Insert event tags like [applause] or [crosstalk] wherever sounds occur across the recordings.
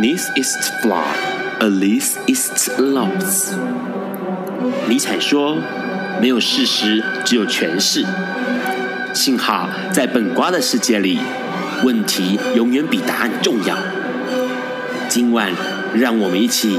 This is flaw, a l i s t is loss。尼采说：“没有事实，只有诠释。”幸好在本瓜的世界里，问题永远比答案重要。今晚，让我们一起。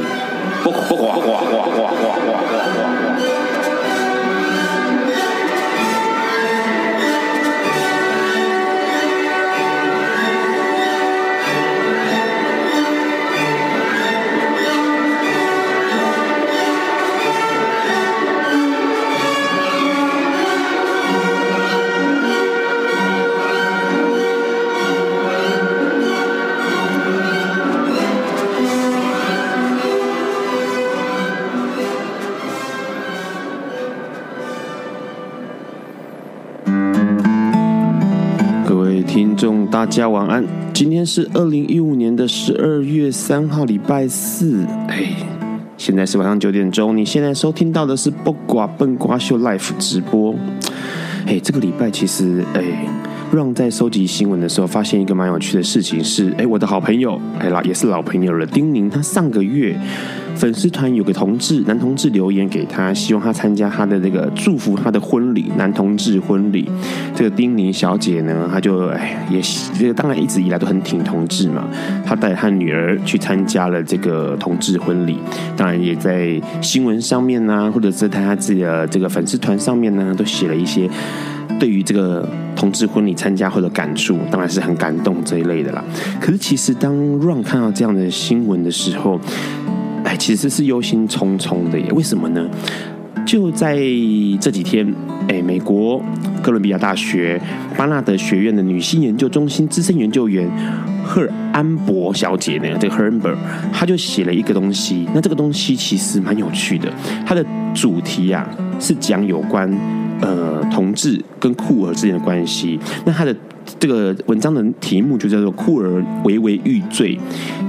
大家晚安。今天是二零一五年的十二月三号，礼拜四。哎，现在是晚上九点钟。你现在收听到的是不瓜笨瓜秀 Live 直播。哎，这个礼拜其实，哎，让在收集新闻的时候，发现一个蛮有趣的事情是，哎，我的好朋友，哎啦，也是老朋友了，丁宁，他上个月。粉丝团有个同志男同志留言给他，希望他参加他的这个祝福他的婚礼，男同志婚礼。这个丁宁小姐呢，她就哎也这个当然一直以来都很挺同志嘛，她带她女儿去参加了这个同志婚礼，当然也在新闻上面呢、啊，或者是在她自己的这个粉丝团上面呢，都写了一些对于这个同志婚礼参加或者感触，当然是很感动这一类的啦。可是其实当 Ron 看到这样的新闻的时候，其实是忧心忡忡的耶。为什么呢？就在这几天，哎，美国哥伦比亚大学巴纳德学院的女性研究中心资深研究员赫安博小姐呢，这个赫尔安博，她就写了一个东西。那这个东西其实蛮有趣的，它的主题啊是讲有关呃同志跟酷儿之间的关系。那它的这个文章的题目就叫做“酷儿微微欲坠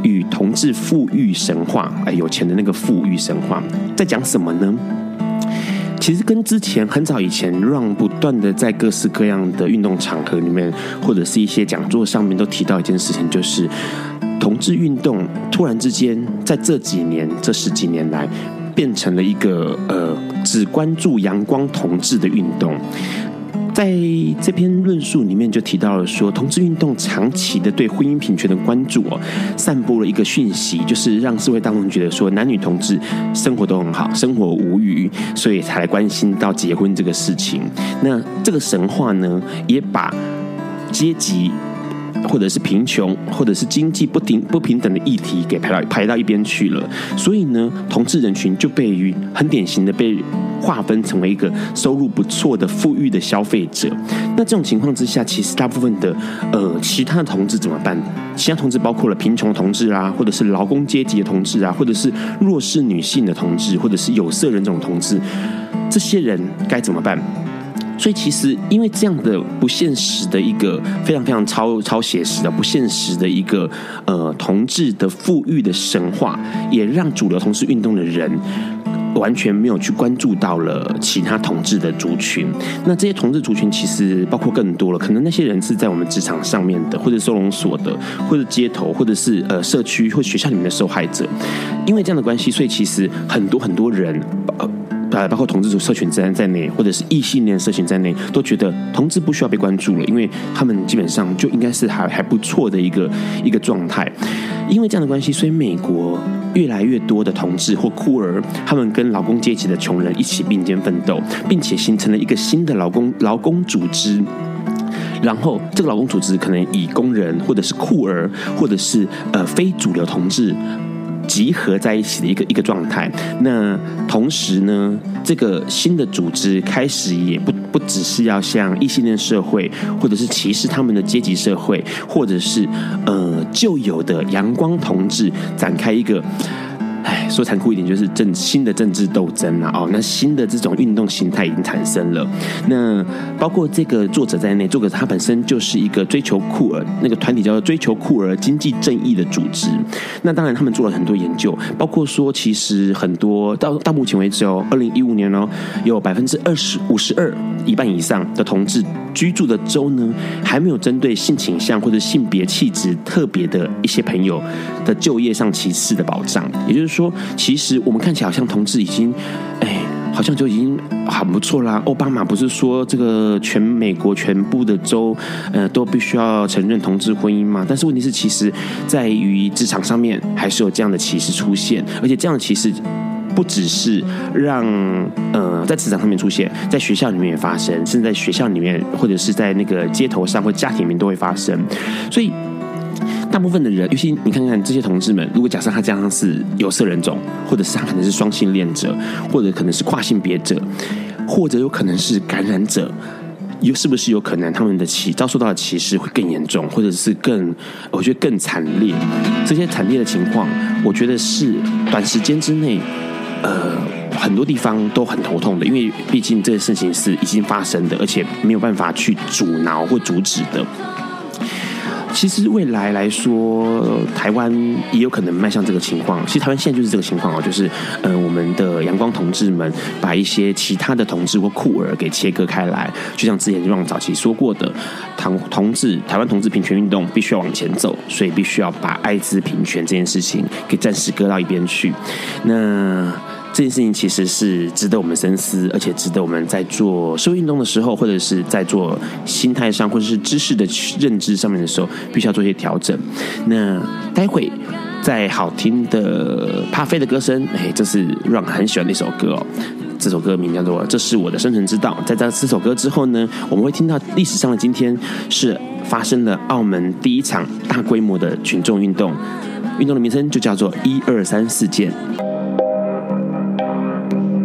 与同志富裕神话”。哎，有钱的那个富裕神话在讲什么呢？其实跟之前很早以前，让不断的在各式各样的运动场合里面，或者是一些讲座上面都提到一件事情，就是同志运动突然之间在这几年、这十几年来，变成了一个呃只关注阳光同志的运动。在这篇论述里面就提到了说，同志运动长期的对婚姻平权的关注哦，散布了一个讯息，就是让社会当中觉得说男女同志生活都很好，生活无虞，所以才来关心到结婚这个事情。那这个神话呢，也把阶级。或者是贫穷，或者是经济不平不平等的议题给排到排到一边去了，所以呢，同志人群就被于很典型的被划分成为一个收入不错的富裕的消费者。那这种情况之下，其实大部分的呃其他的同志怎么办？其他同志包括了贫穷同志啊，或者是劳工阶级的同志啊，或者是弱势女性的同志，或者是有色人种同志，这些人该怎么办？所以其实，因为这样的不现实的一个非常非常超超写实的不现实的一个呃同志的富裕的神话，也让主流同志运动的人完全没有去关注到了其他同志的族群。那这些同志族群其实包括更多了，可能那些人是在我们职场上面的，或者收容所的，或者街头，或者是呃社区或学校里面的受害者。因为这样的关系，所以其实很多很多人呃。呃，包括同志组社群在在内，或者是异性恋社群在内，都觉得同志不需要被关注了，因为他们基本上就应该是还还不错的一个一个状态。因为这样的关系，所以美国越来越多的同志或酷儿，他们跟劳工阶级的穷人一起并肩奋斗，并且形成了一个新的劳工劳工组织。然后，这个劳工组织可能以工人，或者是酷儿，或者是呃非主流同志。集合在一起的一个一个状态。那同时呢，这个新的组织开始也不不只是要向异性恋社会，或者是歧视他们的阶级社会，或者是呃旧有的阳光同志展开一个哎，说残酷一点，就是政新的政治斗争啊！哦，那新的这种运动形态已经产生了。那包括这个作者在内，作者他本身就是一个追求酷儿那个团体，叫做追求酷儿经济正义的组织。那当然，他们做了很多研究，包括说，其实很多到到目前为止哦，二零一五年哦，有百分之二十五十二，一半以上的同志居住的州呢，还没有针对性倾向或者性别气质特别的一些朋友的就业上歧视的保障，也就是说，其实我们看起来好像同志已经，哎，好像就已经很不错啦。奥巴马不是说这个全美国全部的州，呃，都必须要承认同志婚姻吗？但是问题是，其实在于职场上面还是有这样的歧视出现，而且这样的歧视不只是让呃在职场上面出现，在学校里面也发生，甚至在学校里面或者是在那个街头上或家庭里面都会发生，所以。大部分的人，尤其你看看这些同志们，如果假设他这样是有色人种，或者是他可能是双性恋者，或者可能是跨性别者，或者有可能是感染者，又是不是有可能他们的歧遭受到的歧视会更严重，或者是更我觉得更惨烈？这些惨烈的情况，我觉得是短时间之内，呃，很多地方都很头痛的，因为毕竟这个事情是已经发生的，而且没有办法去阻挠或阻止的。其实未来来说，台湾也有可能迈向这个情况。其实台湾现在就是这个情况哦，就是嗯、我们的阳光同志们把一些其他的同志或酷儿给切割开来，就像之前 Ron 早期说过的，同同志台湾同志平权运动必须要往前走，所以必须要把艾滋平权这件事情给暂时搁到一边去。那。这件事情其实是值得我们深思，而且值得我们在做社会运动的时候，或者是在做心态上，或者是知识的认知上面的时候，必须要做一些调整。那待会在好听的帕菲的歌声，哎，这是 Ron 很喜欢的一首歌哦。这首歌名叫做《这是我的生存之道》。在这四首歌之后呢，我们会听到历史上的今天是发生了澳门第一场大规模的群众运动，运动的名称就叫做“一二三事件”。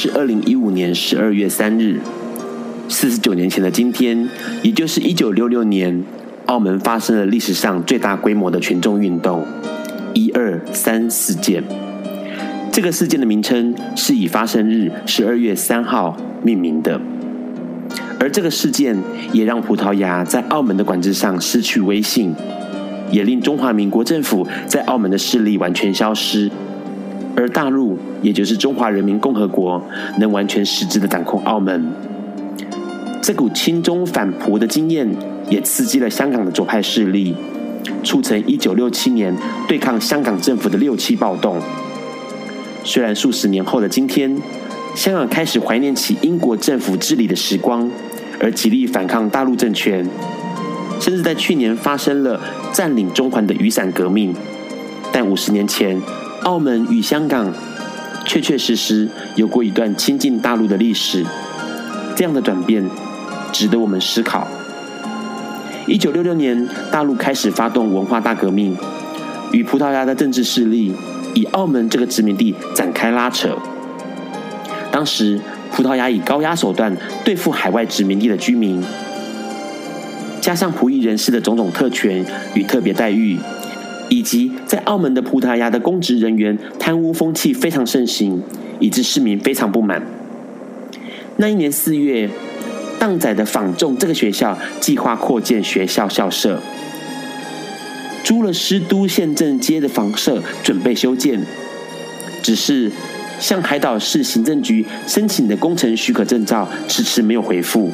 是二零一五年十二月三日，四十九年前的今天，也就是一九六六年，澳门发生了历史上最大规模的群众运动“一二三事件”。这个事件的名称是以发生日十二月三号命名的，而这个事件也让葡萄牙在澳门的管制上失去威信，也令中华民国政府在澳门的势力完全消失。而大陆，也就是中华人民共和国，能完全实质的掌控澳门。这股亲中反葡的经验，也刺激了香港的左派势力，促成一九六七年对抗香港政府的六七暴动。虽然数十年后的今天，香港开始怀念起英国政府治理的时光，而极力反抗大陆政权，甚至在去年发生了占领中环的雨伞革命。但五十年前，澳门与香港确确实实有过一段亲近大陆的历史，这样的转变值得我们思考。一九六六年，大陆开始发动文化大革命，与葡萄牙的政治势力以澳门这个殖民地展开拉扯。当时，葡萄牙以高压手段对付海外殖民地的居民，加上葡裔人士的种种特权与特别待遇。以及在澳门的葡萄牙的公职人员贪污风气非常盛行，以致市民非常不满。那一年四月，荡仔的坊众这个学校计划扩建学校校舍，租了师都县政街的房舍准备修建，只是向海岛市行政局申请的工程许可证照迟迟没有回复。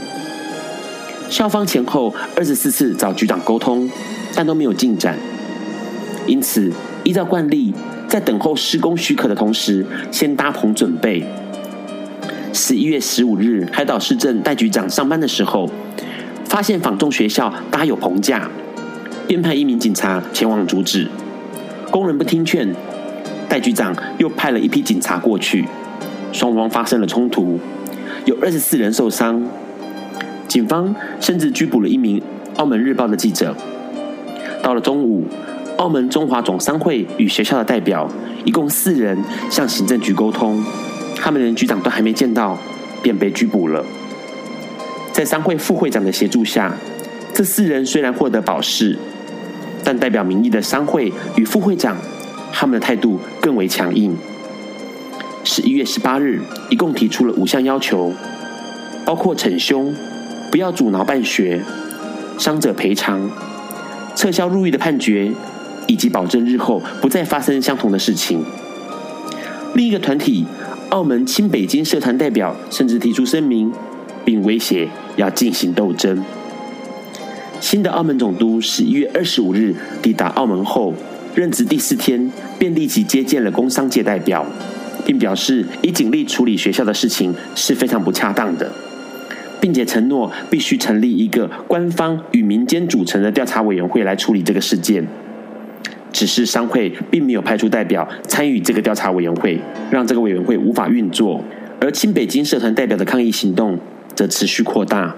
校方前后二十四次找局长沟通，但都没有进展。因此，依照惯例，在等候施工许可的同时，先搭棚准备。十一月十五日，海岛市政戴局长上班的时候，发现坊众学校搭有棚架，便派一名警察前往阻止。工人不听劝，戴局长又派了一批警察过去，双方发生了冲突，有二十四人受伤。警方甚至拘捕了一名《澳门日报》的记者。到了中午，澳门中华总商会与学校的代表一共四人向行政局沟通，他们连局长都还没见到，便被拘捕了。在商会副会长的协助下，这四人虽然获得保释，但代表民意的商会与副会长，他们的态度更为强硬。十一月十八日，一共提出了五项要求，包括惩凶。不要阻挠办学，伤者赔偿，撤销入狱的判决，以及保证日后不再发生相同的事情。另一个团体澳门亲北京社团代表甚至提出声明，并威胁要进行斗争。新的澳门总督十一月二十五日抵达澳门后，任职第四天便立即接见了工商界代表，并表示以警力处理学校的事情是非常不恰当的。并且承诺必须成立一个官方与民间组成的调查委员会来处理这个事件。只是商会并没有派出代表参与这个调查委员会，让这个委员会无法运作。而亲北京社团代表的抗议行动则持续扩大。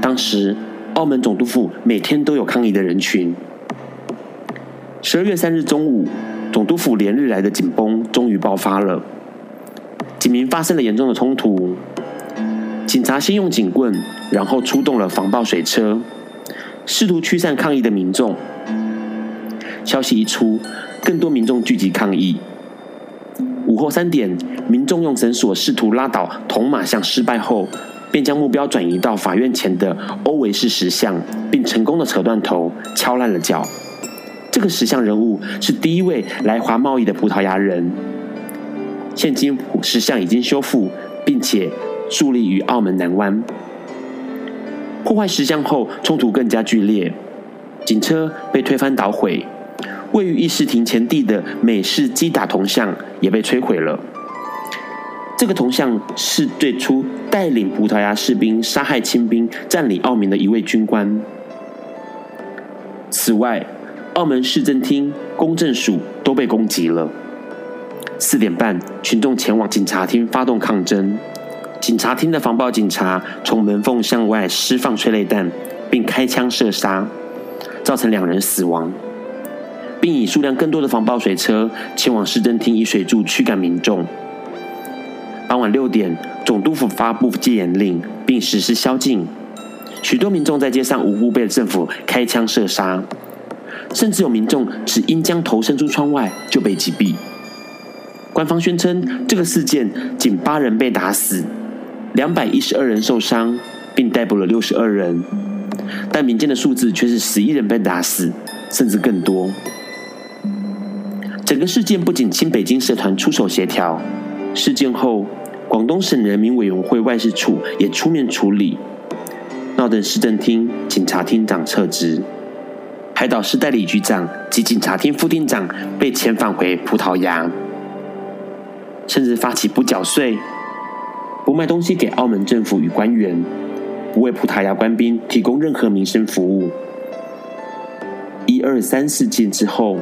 当时，澳门总督府每天都有抗议的人群。十二月三日中午，总督府连日来的紧绷终于爆发了，警民发生了严重的冲突。警察先用警棍，然后出动了防暴水车，试图驱散抗议的民众。消息一出，更多民众聚集抗议。午后三点，民众用绳索试图拉倒铜马像失败后，便将目标转移到法院前的欧维士石像，并成功的扯断头，敲烂了脚。这个石像人物是第一位来华贸易的葡萄牙人。现今石像已经修复，并且。树立于澳门南湾，破坏石像后，冲突更加剧烈，警车被推翻捣毁，位于议事亭前地的美式击打铜像也被摧毁了。这个铜像是最初带领葡萄牙士兵杀害清兵、占领澳门的一位军官。此外，澳门市政厅、公证署都被攻击了。四点半，群众前往警察厅发动抗争。警察厅的防暴警察从门缝向外释放催泪弹，并开枪射杀，造成两人死亡，并以数量更多的防暴水车前往市政厅以水柱驱赶民众。傍晚六点，总督府发布戒严令，并实施宵禁，许多民众在街上无辜被政府开枪射杀，甚至有民众只因将头伸出窗外就被击毙。官方宣称，这个事件仅八人被打死。两百一十二人受伤，并逮捕了六十二人，但民间的数字却是十一人被打死，甚至更多。整个事件不仅亲北京社团出手协调，事件后，广东省人民委员会外事处也出面处理，闹得市政厅、警察厅长撤职，海岛市代理局长及警察厅副厅长被遣返回葡萄牙，甚至发起不缴税。不卖东西给澳门政府与官员，不为葡萄牙官兵提供任何民生服务。一二三事件之后，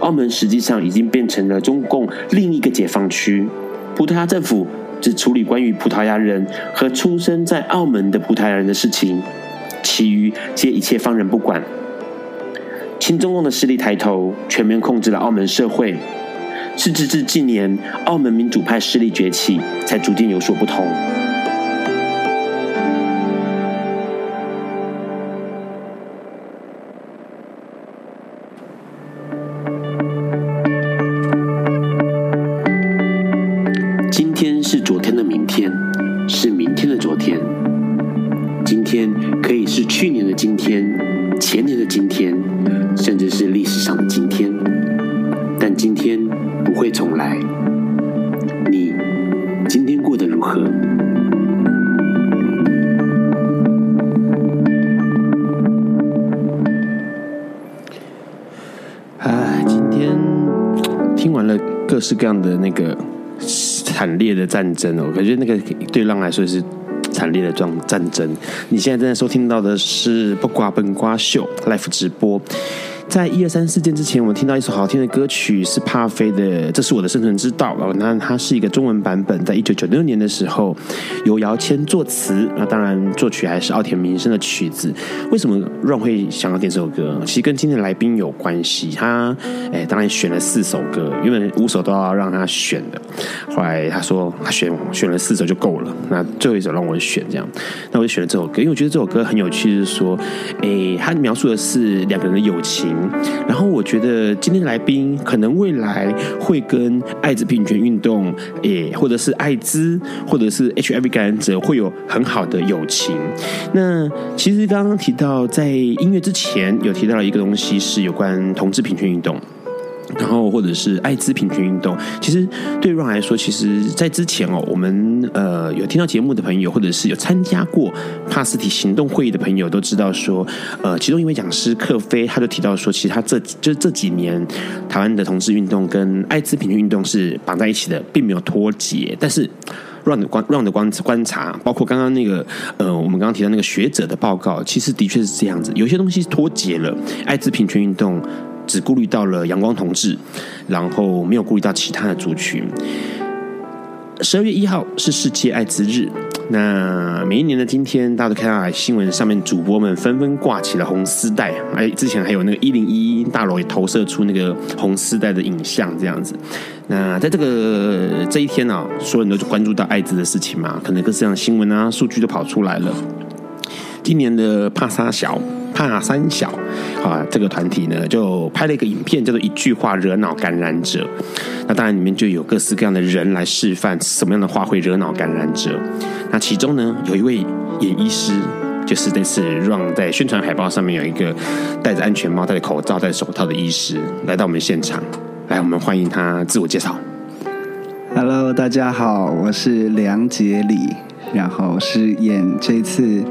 澳门实际上已经变成了中共另一个解放区。葡萄牙政府只处理关于葡萄牙人和出生在澳门的葡萄牙人的事情，其余皆一切放任不管。亲中共的势力抬头，全面控制了澳门社会。是直至近年，澳门民主派势力崛起，才逐渐有所不同。这，样的那个惨烈的战争哦，感觉那个对浪来说是惨烈的战战争。你现在正在收听到的是《不瓜笨瓜秀》Live 直播。在一二三事件之前，我听到一首好听的歌曲，是帕菲的《这是我的生存之道哦》。那它是一个中文版本，在一九九六年的时候由姚谦作词，那当然作曲还是奥田民生的曲子。为什么 Ron 会想要点这首歌？其实跟今天的来宾有关系。他哎，当然选了四首歌，原本五首都要让他选的，后来他说他选选了四首就够了，那最后一首让我选，这样，那我就选了这首歌，因为我觉得这首歌很有趣，就是说，哎，他描述的是两个人的友情。然后我觉得今天来宾可能未来会跟艾滋病权运动，诶，或者是艾滋，或者是 HIV 感染者会有很好的友情。那其实刚刚提到在音乐之前有提到了一个东西，是有关同志平权运动。然后，或者是艾滋平权运动，其实对 Ron 来说，其实，在之前哦，我们呃有听到节目的朋友，或者是有参加过帕斯提行动会议的朋友，都知道说，呃，其中一位讲师克菲，他就提到说，其实他这就是这几年台湾的同志运动跟艾滋平权运动是绑在一起的，并没有脱节。但是 Ron 的观 Ron 的观观察，包括刚刚那个呃，我们刚刚提到那个学者的报告，其实的确是这样子，有些东西是脱节了，艾滋平权运动。只顾虑到了阳光同志，然后没有顾虑到其他的族群。十二月一号是世界艾滋日，那每一年的今天，大家都看到新闻上面主播们纷纷挂起了红丝带，哎，之前还有那个一零一大楼也投射出那个红丝带的影像，这样子。那在这个这一天呢、啊，所有人都关注到艾滋的事情嘛，可能各式各样的新闻啊、数据都跑出来了。今年的帕沙小。帕三小啊，这个团体呢就拍了一个影片，叫做“一句话惹恼感染者”。那当然里面就有各式各样的人来示范什么样的话会惹恼感染者。那其中呢有一位演医师，就是这次让在宣传海报上面有一个戴着安全帽、戴着口罩、戴着手套的医师来到我们现场。来，我们欢迎他自我介绍。Hello，大家好，我是梁杰礼，然后是演这次。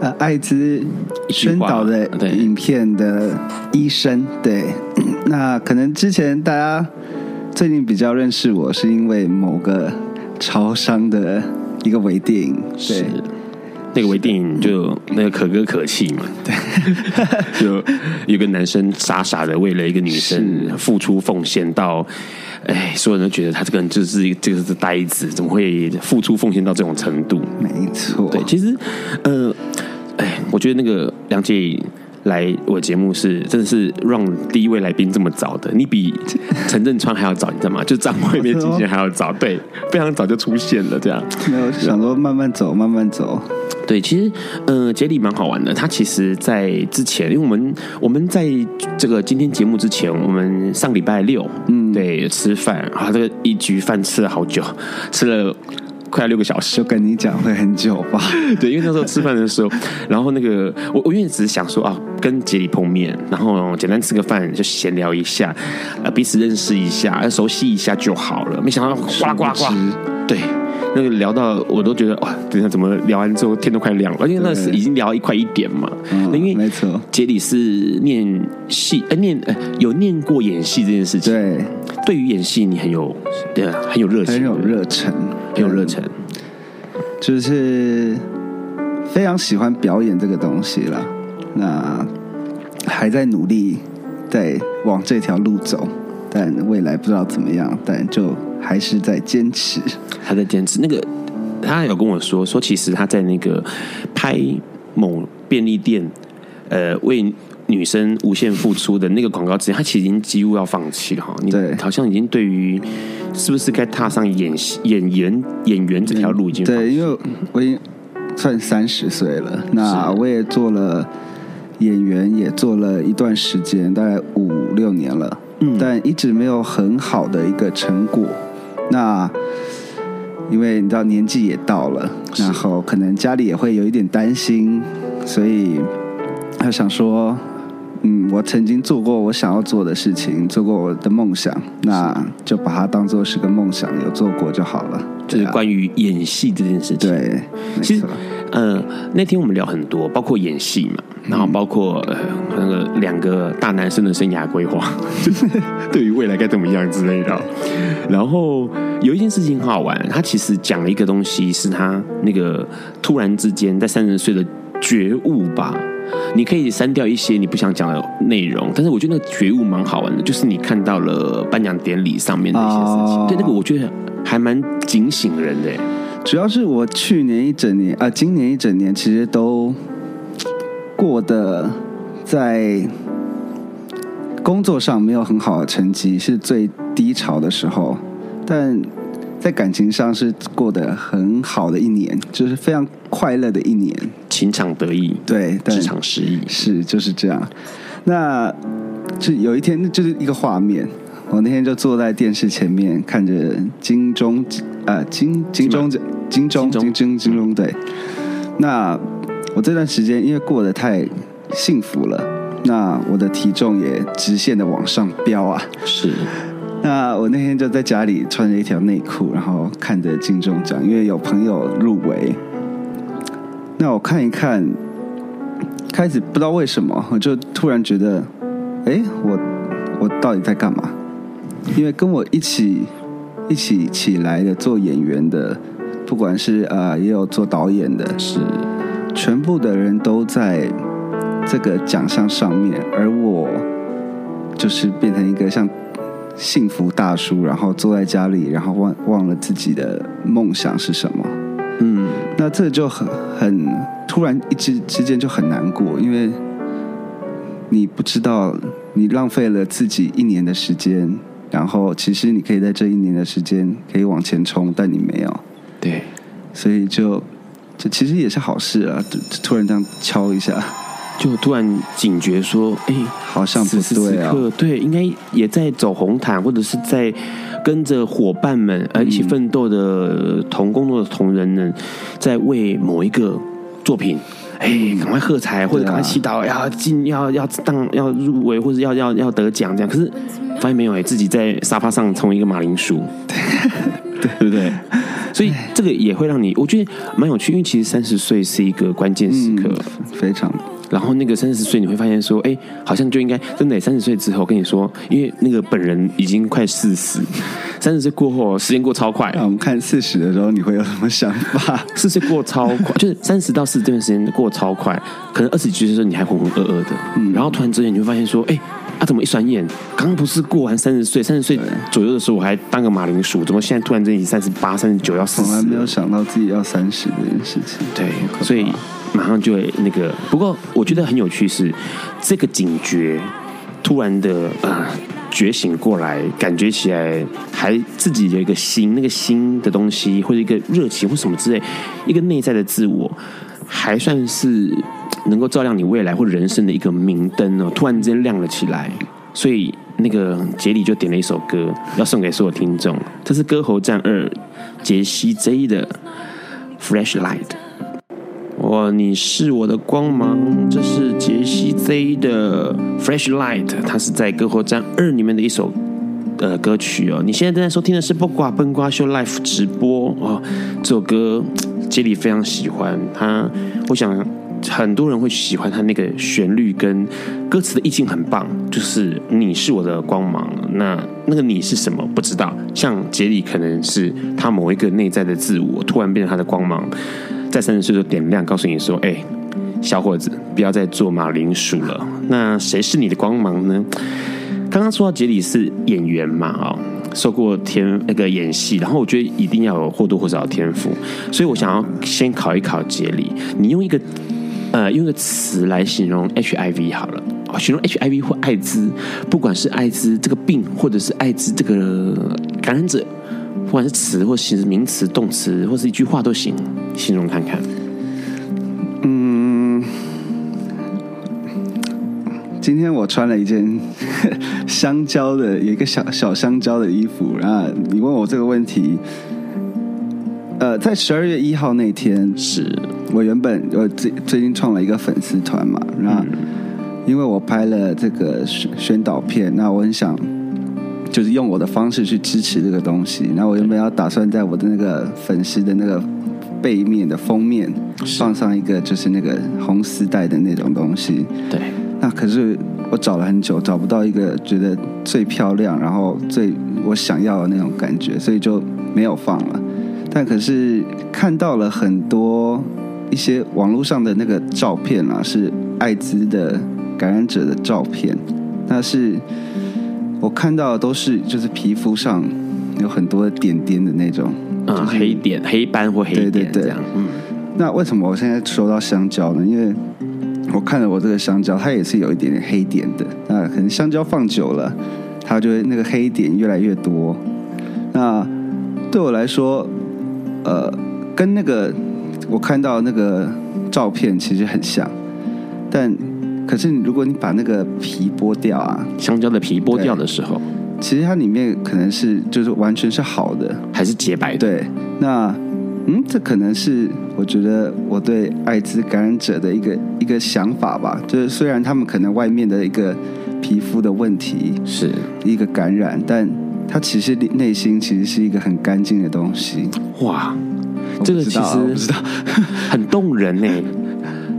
呃，艾滋宣导的影片的医生，对，那可能之前大家最近比较认识我，是因为某个超商的一个微电影，对，那个微电影就那个可歌可泣嘛，对，[laughs] 就有个男生傻傻的为了一个女生付出奉献到。哎，所有人都觉得他这个人就是这个是呆子，怎么会付出奉献到这种程度？没错，对，其实，呃，哎，我觉得那个梁姐来我节目是真的是让第一位来宾这么早的，你比陈振川还要早，你知道吗？就张惠妹之前还要早，对，非常早就出现了，这样。没有想说慢慢走，慢慢走。对，其实，呃，杰里蛮好玩的。他其实，在之前，因为我们我们在这个今天节目之前，我们上礼拜六，嗯，对，吃饭啊，这个一局饭吃了好久，吃了快要六个小时。就跟你讲会很久吧？[laughs] 对，因为那时候吃饭的时候，然后那个我我因为只是想说啊，跟杰里碰面，然后简单吃个饭，就闲聊一下，呃，彼此认识一下，熟悉一下就好了。没想到呱呱呱，对。那个聊到我都觉得哇，等下怎么聊完之后天都快亮了，而且那是已经聊一块一点嘛。嗯，因为没错，杰里是念戏，呃，念呃有念过演戏这件事情。对，对于演戏你很有对啊，很有热情，很有热忱，很有热忱，就是非常喜欢表演这个东西了。那还在努力在往这条路走，但未来不知道怎么样，但就。还是在坚持，还在坚持。那个，他有跟我说，说其实他在那个拍某便利店，呃，为女生无限付出的那个广告之前，他其实已经几乎要放弃了哈。对，好像已经对于是不是该踏上演戏演员演员这条路已经对，因为我已经算三十岁了，那我也做了演员，也做了一段时间，大概五六年了，嗯，但一直没有很好的一个成果。那，因为你知道年纪也到了，然后可能家里也会有一点担心，所以他想说，嗯，我曾经做过我想要做的事情，做过我的梦想，那就把它当做是个梦想，有做过就好了。就是关于演戏这件事情。对，其实，呃，那天我们聊很多，包括演戏嘛。然后包括呃那个两个大男生的生涯规划，就 [laughs] 是对于未来该怎么样之类的。然后有一件事情很好玩，他其实讲了一个东西，是他那个突然之间在三十岁的觉悟吧。你可以删掉一些你不想讲的内容，但是我觉得那个觉悟蛮好玩的，就是你看到了颁奖典礼上面的一些事情，对那个我觉得还蛮警醒人的。主要是我去年一整年啊，今年一整年其实都过得在工作上没有很好的成绩，是最低潮的时候。但在感情上是过得很好的一年，就是非常快乐的一年，情场得意，对，职场失意，是就是这样。那就有一天，就是一个画面。我那天就坐在电视前面，看着金钟啊，金金钟奖。金钟，金钟，金钟，对。那我这段时间因为过得太幸福了，那我的体重也直线的往上飙啊。是。[laughs] 那我那天就在家里穿着一条内裤，然后看着金钟奖，因为有朋友入围。那我看一看，开始不知道为什么，我就突然觉得，哎，我我到底在干嘛？因为跟我一起一起起来的做演员的。不管是呃，也有做导演的，是全部的人都在这个奖项上面，而我就是变成一个像幸福大叔，然后坐在家里，然后忘忘了自己的梦想是什么。嗯，那这就很很突然，一之之间就很难过，因为你不知道你浪费了自己一年的时间，然后其实你可以在这一年的时间可以往前冲，但你没有。对，所以就这其实也是好事啊！突然这样敲一下，就突然警觉说：“哎，好像不对啊！”此时此刻，对，应该也在走红毯，或者是在跟着伙伴们呃一起奋斗的同工作的同仁们，在为某一个作品，哎，赶快喝彩，或者赶快祈祷，要进，要要当，要入围，或者要要要得奖这样。可是发现没有哎，自己在沙发上成为一个马铃薯，[laughs] 对对不对？所以这个也会让你，我觉得蛮有趣，因为其实三十岁是一个关键时刻，嗯、非常。然后那个三十岁，你会发现说，哎，好像就应该真的三十岁之后，跟你说，因为那个本人已经快四十，三十岁过后，时间过超快。那我们看四十的时候，你会有什么想法？[laughs] 四十岁过超快，就是三十到四十这段时间过超快，可能二十几岁的时候你还浑浑噩噩的，嗯，然后突然之间你会发现说，哎。啊！怎么一转眼，刚刚不是过完三十岁？三十岁左右的时候，我还当个马铃薯，怎么现在突然间已经三十八、三十九要死？从来没有想到自己要三十这件事情。对，所以马上就会那个。不过我觉得很有趣是，这个警觉突然的啊、觉醒过来，感觉起来还自己有一个心，那个心的东西，或者一个热情或什么之类，一个内在的自我，还算是。能够照亮你未来或人生的一个明灯哦，突然之间亮了起来，所以那个杰里就点了一首歌，要送给所有听众。这是《歌喉战二》杰西 J 的《Flashlight》。哇，你是我的光芒，这是杰西 Z 的《Fresh Light》，它是在《歌喉战二》里面的一首呃歌曲哦。你现在正在收听的是《不挂笨瓜秀》Live 直播哦。这首歌杰里非常喜欢，他我想。很多人会喜欢他那个旋律跟歌词的意境很棒，就是你是我的光芒。那那个你是什么？不知道。像杰里可能是他某一个内在的自我，突然变成他的光芒，在三十岁就点亮，告诉你说：“哎，小伙子，不要再做马铃薯了。”那谁是你的光芒呢？刚刚说到杰里是演员嘛，哦，受过天那个演戏，然后我觉得一定要有或多或少的天赋，所以我想要先考一考杰里，你用一个。呃，用一个词来形容 HIV 好了，形容 HIV 或艾滋，不管是艾滋这个病，或者是艾滋这个感染者，不管是词或是名词、动词，或是一句话都行，形容看看。嗯，今天我穿了一件 [laughs] 香蕉的，有一个小小香蕉的衣服，然后你问我这个问题，呃，在十二月一号那天是。我原本我最最近创了一个粉丝团嘛，那因为我拍了这个宣宣导片，那我很想就是用我的方式去支持这个东西。那我原本要打算在我的那个粉丝的那个背面的封面放上一个就是那个红丝带的那种东西。对。那可是我找了很久，找不到一个觉得最漂亮，然后最我想要的那种感觉，所以就没有放了。但可是看到了很多一些网络上的那个照片啊，是艾滋的感染者的照片。那是我看到的都是就是皮肤上有很多点点的那种，嗯，就是、黑点、黑斑或黑点对对对这样。嗯，那为什么我现在说到香蕉呢？因为我看了我这个香蕉，它也是有一点点黑点的。那可能香蕉放久了，它就会那个黑点越来越多。那对我来说，呃，跟那个我看到那个照片其实很像，但可是如果你把那个皮剥掉啊，香蕉的皮剥掉的时候，其实它里面可能是就是完全是好的，还是洁白的。对，那。嗯，这可能是我觉得我对艾滋感染者的一个一个想法吧。就是虽然他们可能外面的一个皮肤的问题是一个感染，但他其实内心其实是一个很干净的东西。哇，这个其实 [laughs] 很动人呢。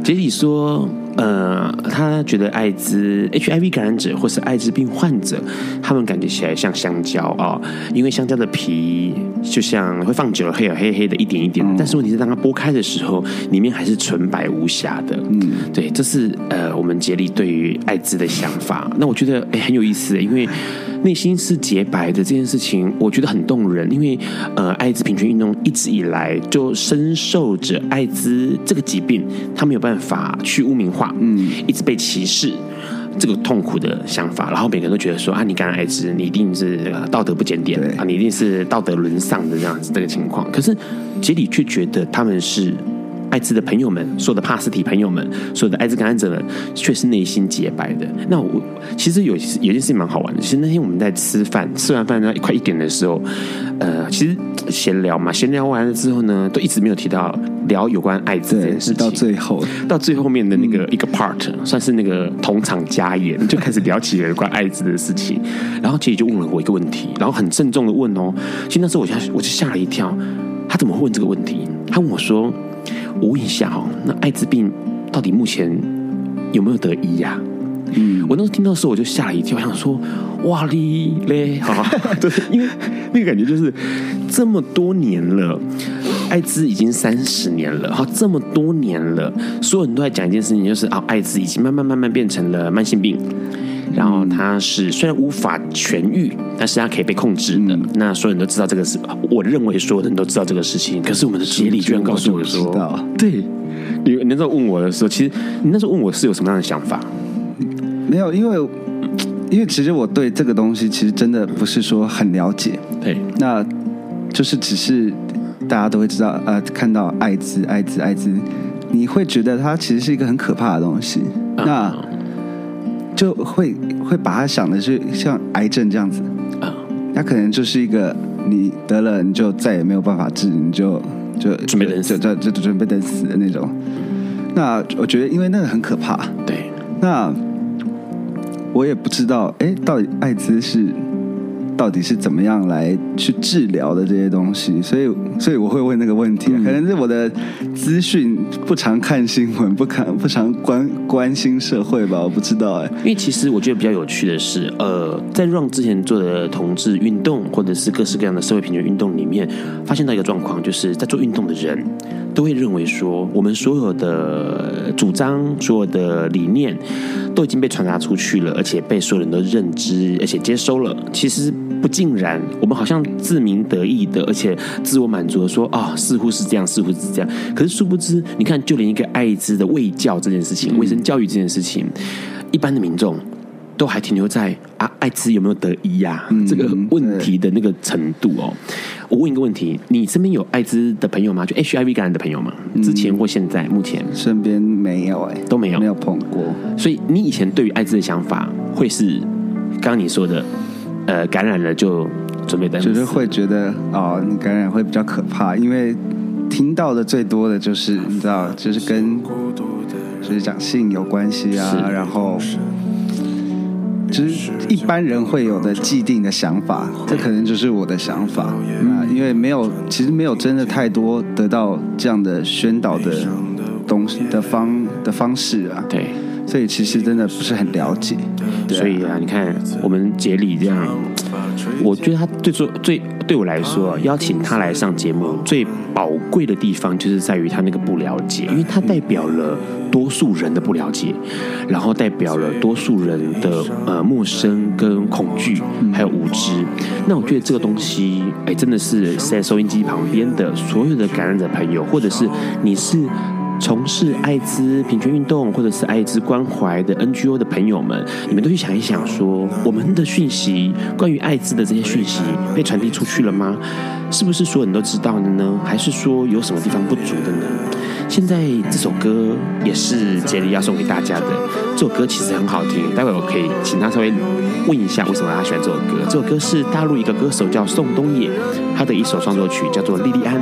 杰里说。呃，他觉得艾滋 HIV 感染者或是艾滋病患者，他们感觉起来像香蕉啊、哦，因为香蕉的皮就像会放久了黑黑黑的一点一点，嗯、但是问题是当它剥开的时候，里面还是纯白无瑕的。嗯，对，这是呃我们杰里对于艾滋的想法。那我觉得哎很有意思，因为内心是洁白的这件事情，我觉得很动人。因为呃艾滋平权运动一直以来就深受着艾滋这个疾病，他没有办法去污名化。嗯，一直被歧视，这个痛苦的想法，然后每个人都觉得说啊，你感染艾滋，你一定是道德不检点啊，你一定是道德沦丧的这样子这个情况。可是杰里却觉得他们是。艾滋的朋友们，所有的帕斯提朋友们，所有的艾滋感染者们，却是内心洁白的。那我其实有有件事情蛮好玩的。其实那天我们在吃饭，吃完饭呢，快一点的时候，呃，其实闲聊嘛，闲聊完了之后呢，都一直没有提到聊有关艾滋这件事情。到最后，到最后面的那个一个 part，嗯、算是那个同场加演，就开始聊起了有关艾滋的事情。然后杰里就问了我一个问题，然后很郑重的问哦，其实那时候我吓我就吓了一跳，他怎么会问这个问题？他问我说。我问一下哦，那艾滋病到底目前有没有得医呀？嗯，我那时候听到的时候我就吓了一跳，我想说哇哩嘞，好，[laughs] 对，[laughs] 因为那个感觉就是这么多年了，艾滋已经三十年了，好，这么多年了，所有人都在讲一件事情，就是啊，艾滋已经慢慢慢慢变成了慢性病。然后它是虽然无法痊愈，但是它可以被控制的。嗯、那所有人都知道这个事，我认为所有人都知道这个事情。可是我们的杰里居然告诉我说：“知道。”对，你你那时候问我的时候，其实你那时候问我是有什么样的想法？没有，因为因为其实我对这个东西其实真的不是说很了解。对，那就是只是大家都会知道，呃，看到艾滋、艾滋、艾滋，你会觉得它其实是一个很可怕的东西。嗯、那就会会把它想的是像癌症这样子啊，它可能就是一个你得了你就再也没有办法治，你就就准备等死，就就就准备等死的那种。那我觉得因为那个很可怕，对。那我也不知道，哎，到底艾滋是。到底是怎么样来去治疗的这些东西？所以，所以我会问那个问题。可能是我的资讯不常看新闻，不看不常关关心社会吧，我不知道哎。因为其实我觉得比较有趣的是，呃，在 Run 之前做的同志运动，或者是各式各样的社会平权运动里面，发现到一个状况，就是在做运动的人都会认为说，我们所有的主张、所有的理念都已经被传达出去了，而且被所有人都认知，而且接收了。其实。不尽然，我们好像自鸣得意的，而且自我满足的说啊、哦，似乎是这样，似乎是这样。可是殊不知，你看，就连一个艾滋的卫教这件事情，卫生教育这件事情，一般的民众都还停留在啊，艾滋有没有得医呀、啊？这个问题的那个程度哦。我问一个问题：你身边有艾滋的朋友吗？就 HIV 感染的朋友吗？之前或现在？目前身边没有哎，都没有，没有碰过。所以你以前对于艾滋的想法，会是刚刚你说的？呃，感染了就准备等死，就是会觉得哦，你感染会比较可怕，因为听到的最多的就是你知道，就是跟就是讲性有关系啊，然后就是一般人会有的既定的想法，这可能就是我的想法。那因为没有，其实没有真的太多得到这样的宣导的东西的方的方式啊。对，所以其实真的不是很了解。所以啊，你看我们杰里这样，我觉得他最最最对我来说，邀请他来上节目最宝贵的地方，就是在于他那个不了解，因为他代表了多数人的不了解，然后代表了多数人的呃陌生跟恐惧，还有无知。那我觉得这个东西，哎，真的是在收音机旁边的所有的感染者朋友，或者是你是。从事艾滋平权运动或者是艾滋关怀的 NGO 的朋友们，你们都去想一想说，说我们的讯息关于艾滋的这些讯息被传递出去了吗？是不是所有人都知道的呢？还是说有什么地方不足的呢？现在这首歌也是杰里要送给大家的。这首歌其实很好听，待会我可以请他稍微问一下为什么他喜欢这首歌。这首歌是大陆一个歌手叫宋冬野，他的一首创作曲叫做《莉莉安》。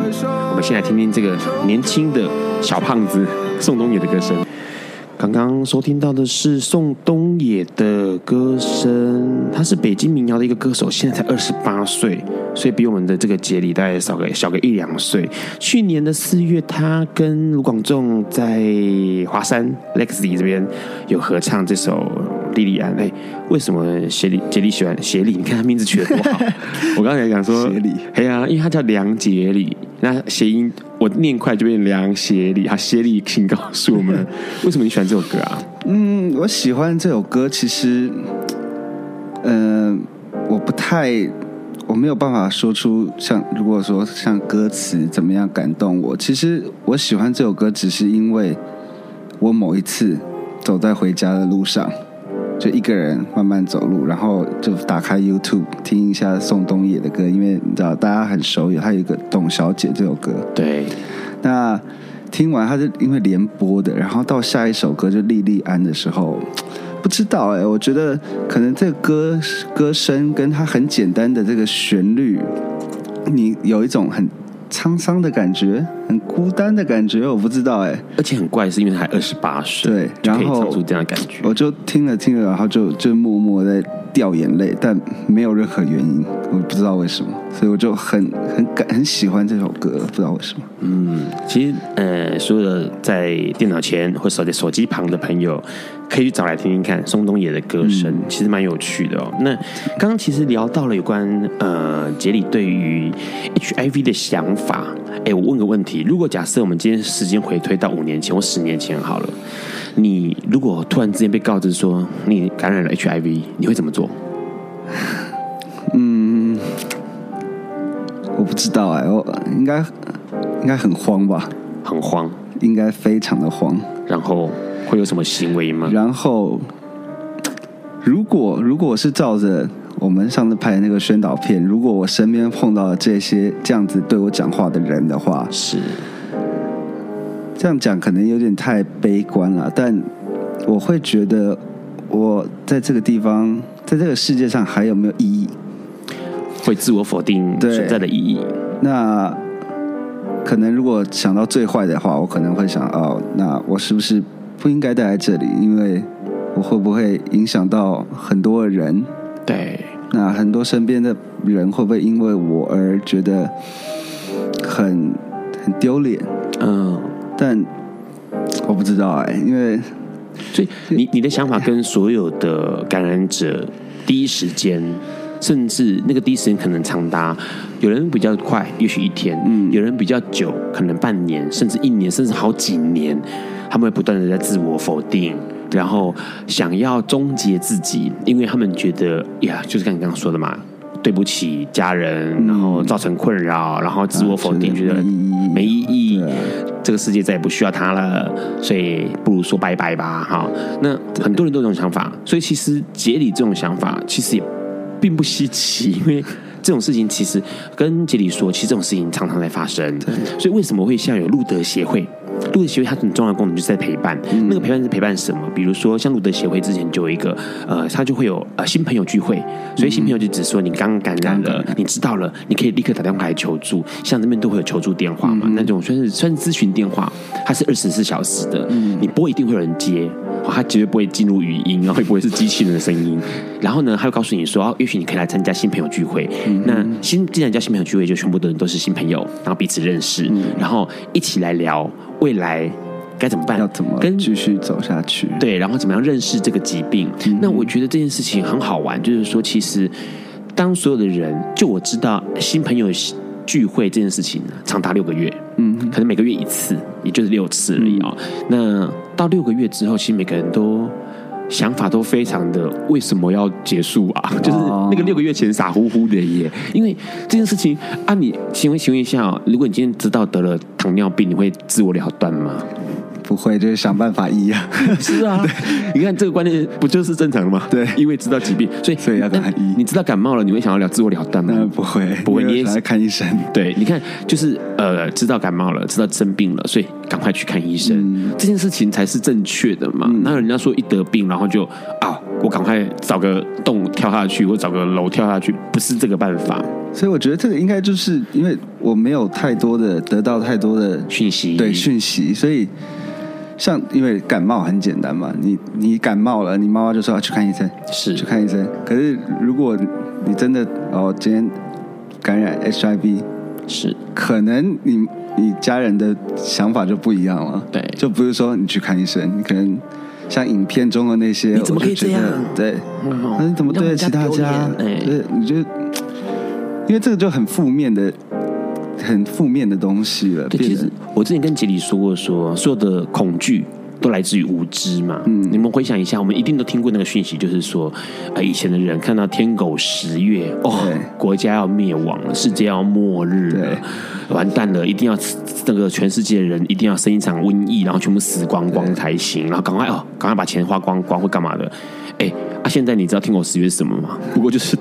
我们先来听听这个年轻的小胖子宋冬野的歌声。刚刚收听到的是宋冬野的歌声，他是北京民谣的一个歌手，现在才二十八岁，所以比我们的这个杰里大概少个小个一两岁。去年的四月，他跟卢广仲在华山 Lexi 这边有合唱这首《莉莉安》。哎，为什么杰里杰里喜欢杰里？你看他名字取得多好。[laughs] 我刚才讲说杰里，哎呀，因为他叫梁杰里，那谐音。我念快就变梁协力，他协力，请告诉我们 [laughs] 为什么你喜欢这首歌啊？嗯，我喜欢这首歌，其实，嗯、呃，我不太，我没有办法说出像如果说像歌词怎么样感动我。其实我喜欢这首歌，只是因为我某一次走在回家的路上。就一个人慢慢走路，然后就打开 YouTube 听一下宋冬野的歌，因为你知道大家很熟，有他有一个《董小姐》这首歌。对，那听完他是因为连播的，然后到下一首歌就《莉莉安》的时候，不知道哎，我觉得可能这个歌歌声跟他很简单的这个旋律，你有一种很。沧桑的感觉，很孤单的感觉，我不知道哎，而且很怪，是因为他还二十八岁，对，然后唱出这样的感觉，我就听了听了，然后就就默默在掉眼泪，但没有任何原因，我不知道为什么，所以我就很很感很喜欢这首歌，不知道为什么。嗯，其实呃，所有的在电脑前或手在手机旁的朋友，可以去找来听听看宋冬野的歌声，嗯、其实蛮有趣的哦。那刚刚其实聊到了有关呃杰里对于 HIV 的想法，哎，我问个问题：如果假设我们今天时间回推到五年前或十年前好了，你如果突然之间被告知说你感染了 HIV，你会怎么做？嗯，我不知道哎，我应该应该很慌吧？很慌，应该非常的慌。然后。会有什么行为吗？然后，如果如果是照着我们上次拍的那个宣导片，如果我身边碰到了这些这样子对我讲话的人的话，是这样讲可能有点太悲观了。但我会觉得，我在这个地方，在这个世界上还有没有意义？会自我否定存在的意义。那可能如果想到最坏的话，我可能会想：哦，那我是不是？不应该待在这里，因为我会不会影响到很多人？对，那很多身边的人会不会因为我而觉得很很丢脸？嗯，但我不知道哎，因为所以你你的想法跟所有的感染者第一时间，甚至那个第一时间可能长达有人比较快，也许一天；嗯，有人比较久，可能半年，甚至一年，甚至好几年。他们会不断的在自我否定，然后想要终结自己，因为他们觉得呀，就是刚刚说的嘛，对不起家人，然后造成困扰，然后自我否定，觉得没意义，这个世界再也不需要他了，所以不如说拜拜吧。哈，那很多人都有这种想法，所以其实杰里这种想法其实也并不稀奇，因为这种事情其实跟杰里说，其实这种事情常常在发生。所以为什么会像有路德协会？路德协会它很重要的功能就是在陪伴，嗯、那个陪伴是陪伴什么？比如说像路德协会之前就有一个，呃，他就会有呃新朋友聚会，所以新朋友就只说你刚刚感染了，嗯、你知道了，你可以立刻打电话来求助，像这边都会有求助电话嘛，嗯、那种算是算是咨询电话，它是二十四小时的，嗯、你拨一定会有人接，他绝对不会进入语音，然后会不会是机器人的声音？然后呢，他会告诉你说，哦，也许你可以来参加新朋友聚会。嗯、那新既然叫新朋友聚会，就全部的人都是新朋友，然后彼此认识，嗯、然后一起来聊未来该怎么办，要怎么跟继续走下去？对，然后怎么样认识这个疾病？嗯、那我觉得这件事情很好玩，就是说，其实当所有的人，就我知道新朋友聚会这件事情呢，长达六个月，嗯，可能每个月一次，也就是六次而已啊、哦。嗯、那到六个月之后，其实每个人都想法都非常的，为什么要结束啊？哦、就是那个六个月前傻乎乎的耶。因为这件事情啊，你请问请问一下哦，如果你今天知道得了糖尿病，你会自我了断吗？不会，就是想办法医啊。[laughs] 是啊，[laughs] 对你看这个观念不就是正常的吗？对，因为知道疾病，所以所以要跟他医。你知道感冒了，你会想要了自我了断吗？不会，不会，你也想要看医生。对，你看，就是呃，知道感冒了，知道生病了，所以赶快去看医生。嗯、这件事情才是正确的嘛。那、嗯、人家说一得病，然后就啊，我赶快找个洞跳下去，或找个楼跳下去，不是这个办法。所以我觉得这个应该就是因为我没有太多的得到太多的讯息，对讯息，所以。像因为感冒很简单嘛，你你感冒了，你妈妈就说要去看医生，是去看医生。可是如果你真的哦，今天感染 HIV，是可能你你家人的想法就不一样了，对，就不是说你去看医生，你可能像影片中的那些，你怎么可以这样？对，那你怎么对得起大家？对，你就因为这个就很负面的。很负面的东西了。对，其实我之前跟杰里说过说，说所有的恐惧都来自于无知嘛。嗯，你们回想一下，我们一定都听过那个讯息，就是说，啊，以前的人看到天狗十月，哦，国家要灭亡了，世界要末日了，完蛋了，一定要那个全世界的人一定要生一场瘟疫，然后全部死光光才行，然后赶快哦，赶快把钱花光光会干嘛的？哎，啊，现在你知道天狗十月是什么吗？不过就是。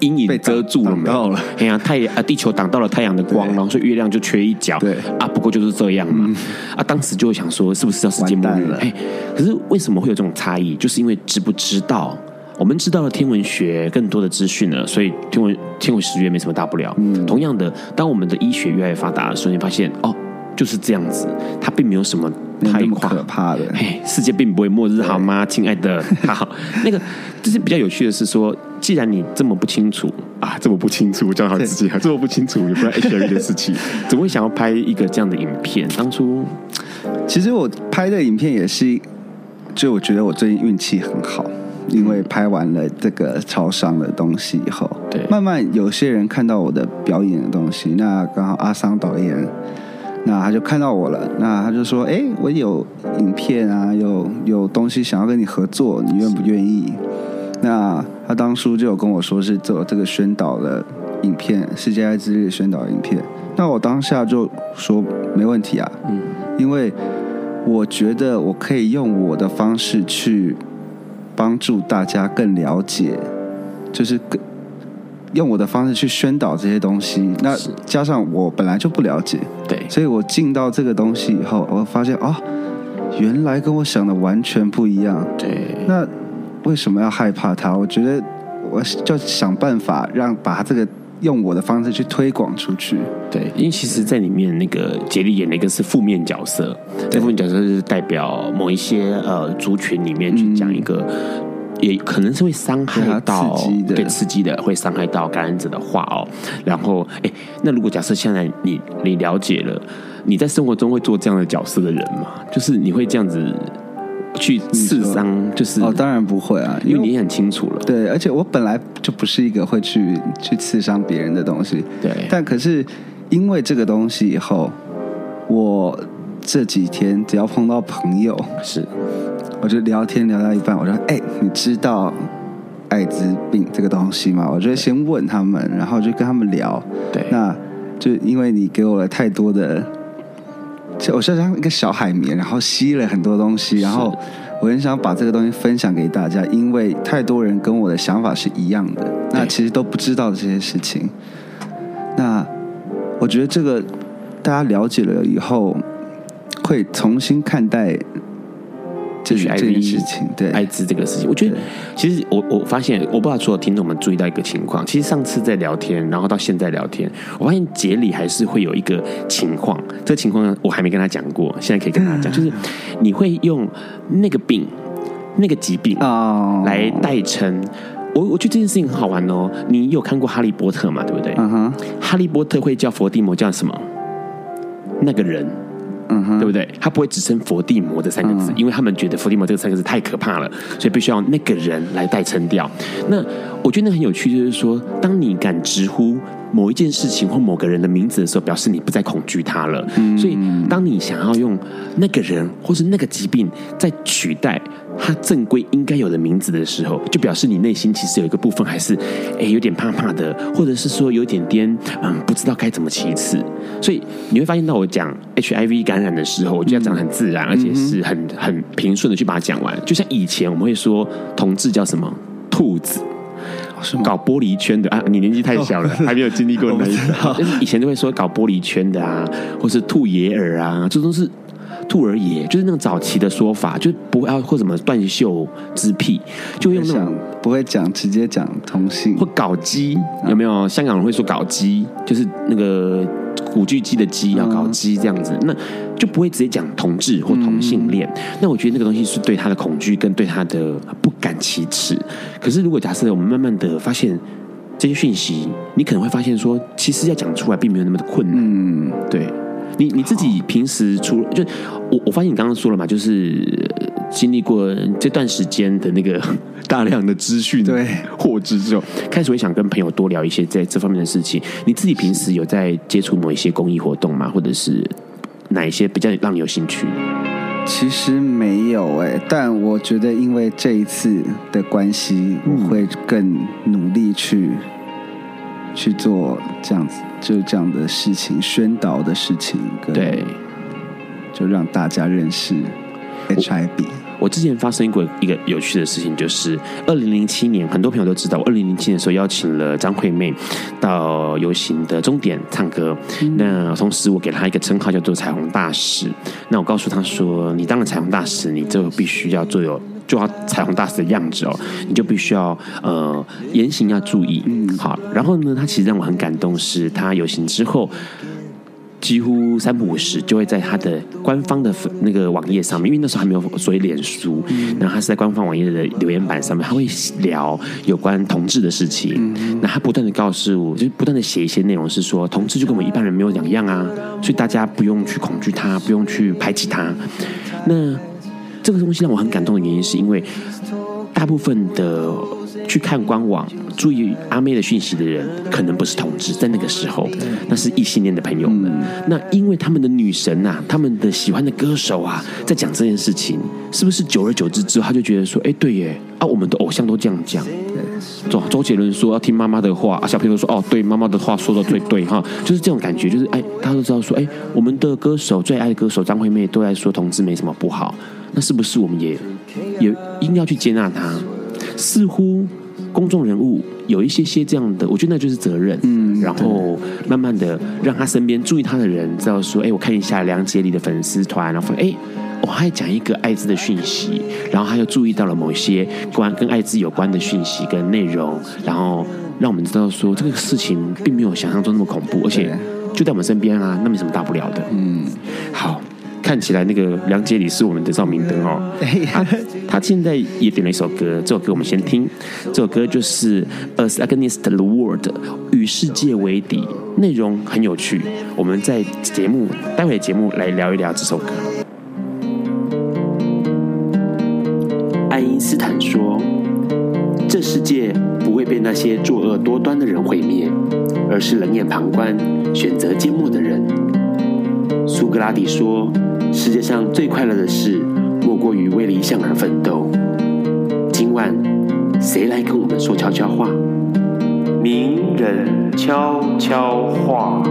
阴影被遮住了，没有了。哎呀，太阳啊，地球挡到了太阳的光，然后所以月亮就缺一角。对啊，不过就是这样嘛。啊，当时就会想说，是不是要世界末日了？哎，可是为什么会有这种差异？就是因为知不知道？我们知道了天文学更多的资讯了，所以天文天狗食月没什么大不了。同样的，当我们的医学越来越发达的时候，你发现哦，就是这样子，它并没有什么太可怕的。嘿，世界并不会末日，好吗，亲爱的？[laughs] 好，那个就是比较有趣的是说。既然你这么不清楚啊，这么不清楚，叫他自己啊，这么不清楚，也不知道 HIV 的事情，[laughs] 怎么会想要拍一个这样的影片？当初其实我拍的影片也是，就我觉得我最近运气很好，因为拍完了这个超商的东西以后，对，慢慢有些人看到我的表演的东西，那刚好阿桑导演，那他就看到我了，那他就说：“哎，我有影片啊，有有东西想要跟你合作，你愿不愿意？”那他当初就有跟我说是做这个宣导的影片，世界艾滋日宣导影片。那我当下就说没问题啊，嗯，因为我觉得我可以用我的方式去帮助大家更了解，就是用我的方式去宣导这些东西。那加上我本来就不了解，对，所以我进到这个东西以后，我发现哦，原来跟我想的完全不一样。对，那。为什么要害怕它？我觉得我就想办法让把这个用我的方式去推广出去。对，因为其实，在里面那个杰里演那个是负面角色，这负面角色是代表某一些呃族群里面去讲一个，嗯、也可能是会伤害到刺激的，对刺激的，会伤害到感染者的话哦。然后，哎，那如果假设现在你你了解了，你在生活中会做这样的角色的人吗？就是你会这样子。去刺伤就是哦，当然不会啊，因为你很清楚了。对，而且我本来就不是一个会去去刺伤别人的东西。对，但可是因为这个东西以后，我这几天只要碰到朋友，是，我就聊天聊到一半，我说：“哎，你知道艾滋病这个东西吗？”我就先问他们，然后就跟他们聊。对，那就因为你给我了太多的。我就像一个小海绵，然后吸了很多东西，然后我很想把这个东西分享给大家，因为太多人跟我的想法是一样的，那其实都不知道这些事情。那我觉得这个大家了解了以后，会重新看待。就是这件事情，对艾滋这个事情，我觉得其实我我发现，我不知道所有听众们注意到一个情况，其实上次在聊天，然后到现在聊天，我发现杰里还是会有一个情况，这个情况我还没跟他讲过，现在可以跟他讲，就是你会用那个病那个疾病哦，来代称。我我觉得这件事情很好玩哦。你有看过《哈利波特》嘛？对不对？嗯哼。哈利波特会叫伏地魔叫什么？那个人。嗯哼。对不对？他不会只称佛地魔这三个字，嗯，因为他们觉得佛地魔这个三个字太可怕了，所以必须要那个人来代称掉。那我觉得那很有趣，就是说，当你敢直呼。某一件事情或某个人的名字的时候，表示你不再恐惧他了。嗯。所以，当你想要用那个人或是那个疾病在取代他正规应该有的名字的时候，就表示你内心其实有一个部分还是哎有点怕怕的，或者是说有点点嗯不知道该怎么启齿。所以你会发现到我讲 HIV 感染的时候，我就要讲很自然，而且是很很平顺的去把它讲完。就像以前我们会说同志叫什么兔子。搞玻璃圈的啊，你年纪太小了，还没有经历过那一 [laughs] 种。以前都会说搞玻璃圈的啊，或是兔爷儿啊，这都是兔儿爷，就是那种早期的说法，就是不会要或什么断袖之癖，就用那种不会讲直接讲同性或搞基，有没有？香港人会说搞基，就是那个。古巨基的基要搞基这样子，那就不会直接讲同志或同性恋。那我觉得那个东西是对他的恐惧跟对他的不敢启齿。可是如果假设我们慢慢的发现这些讯息，你可能会发现说，其实要讲出来并没有那么的困难。嗯，对。你你自己平时除了就我我发现你刚刚说了嘛，就是经历过这段时间的那个 [laughs] 大量的资讯对获知之后，开始会想跟朋友多聊一些在这方面的事情。你自己平时有在接触某一些公益活动吗？或者是哪一些比较让你有兴趣？其实没有哎、欸，但我觉得因为这一次的关系，我会更努力去。去做这样子，就这样的事情，宣导的事情，对，就让大家认识 HIV。我，之前发生过一个有趣的事情，就是二零零七年，很多朋友都知道，我二零零七年的时候邀请了张惠妹到游行的终点唱歌。嗯、那同时，我给她一个称号叫做“彩虹大使”。那我告诉她说：“你当了彩虹大使，你就必须要做有。”就要彩虹大使的样子哦，你就必须要呃言行要注意，嗯，好。然后呢，他其实让我很感动，是他游行之后，几乎三不五时就会在他的官方的那个网页上面，因为那时候还没有所谓脸书，嗯，然后他是在官方网页的留言板上面，他会聊有关同志的事情。嗯，那他不断的告诉我，就是不断的写一些内容，是说同志就跟我们一般人没有两样啊，所以大家不用去恐惧他，不用去排挤他。那这个东西让我很感动的原因，是因为大部分的去看官网、注意阿妹的讯息的人，可能不是同志，在那个时候，那是异性恋的朋友们。那因为他们的女神啊，他们的喜欢的歌手啊，在讲这件事情，是不是久而久之之后，他就觉得说，哎，对耶，啊，我们的偶像都这样讲。周周杰伦说要听妈妈的话，啊，小朋友说，哦，对，妈妈的话说的最对哈，就是这种感觉，就是哎，大家都知道说，哎，我们的歌手最爱的歌手张惠妹都在说同志没什么不好。那是不是我们也也应该要去接纳他？似乎公众人物有一些些这样的，我觉得那就是责任。嗯，然后慢慢的让他身边注意他的人知道说，哎，我看一下梁洁莉的粉丝团，然后哎，我还讲一个艾滋的讯息，然后他又注意到了某些关跟艾滋有关的讯息跟内容，然后让我们知道说这个事情并没有想象中那么恐怖，而且就在我们身边啊，那没什么大不了的。嗯，好。看起来那个梁洁里是我们的照明灯哦。他他现在也点了一首歌，这首歌我们先听。这首歌就是《As Against the World》，与世界为敌。内容很有趣，我们在节目待会节目来聊一聊这首歌。爱因斯坦说：“这世界不会被那些作恶多端的人毁灭，而是冷眼旁观、选择缄默的人。”苏格拉底说。世界上最快乐的事，莫过于为理想而奋斗。今晚，谁来跟我们说悄悄话？名人悄悄话。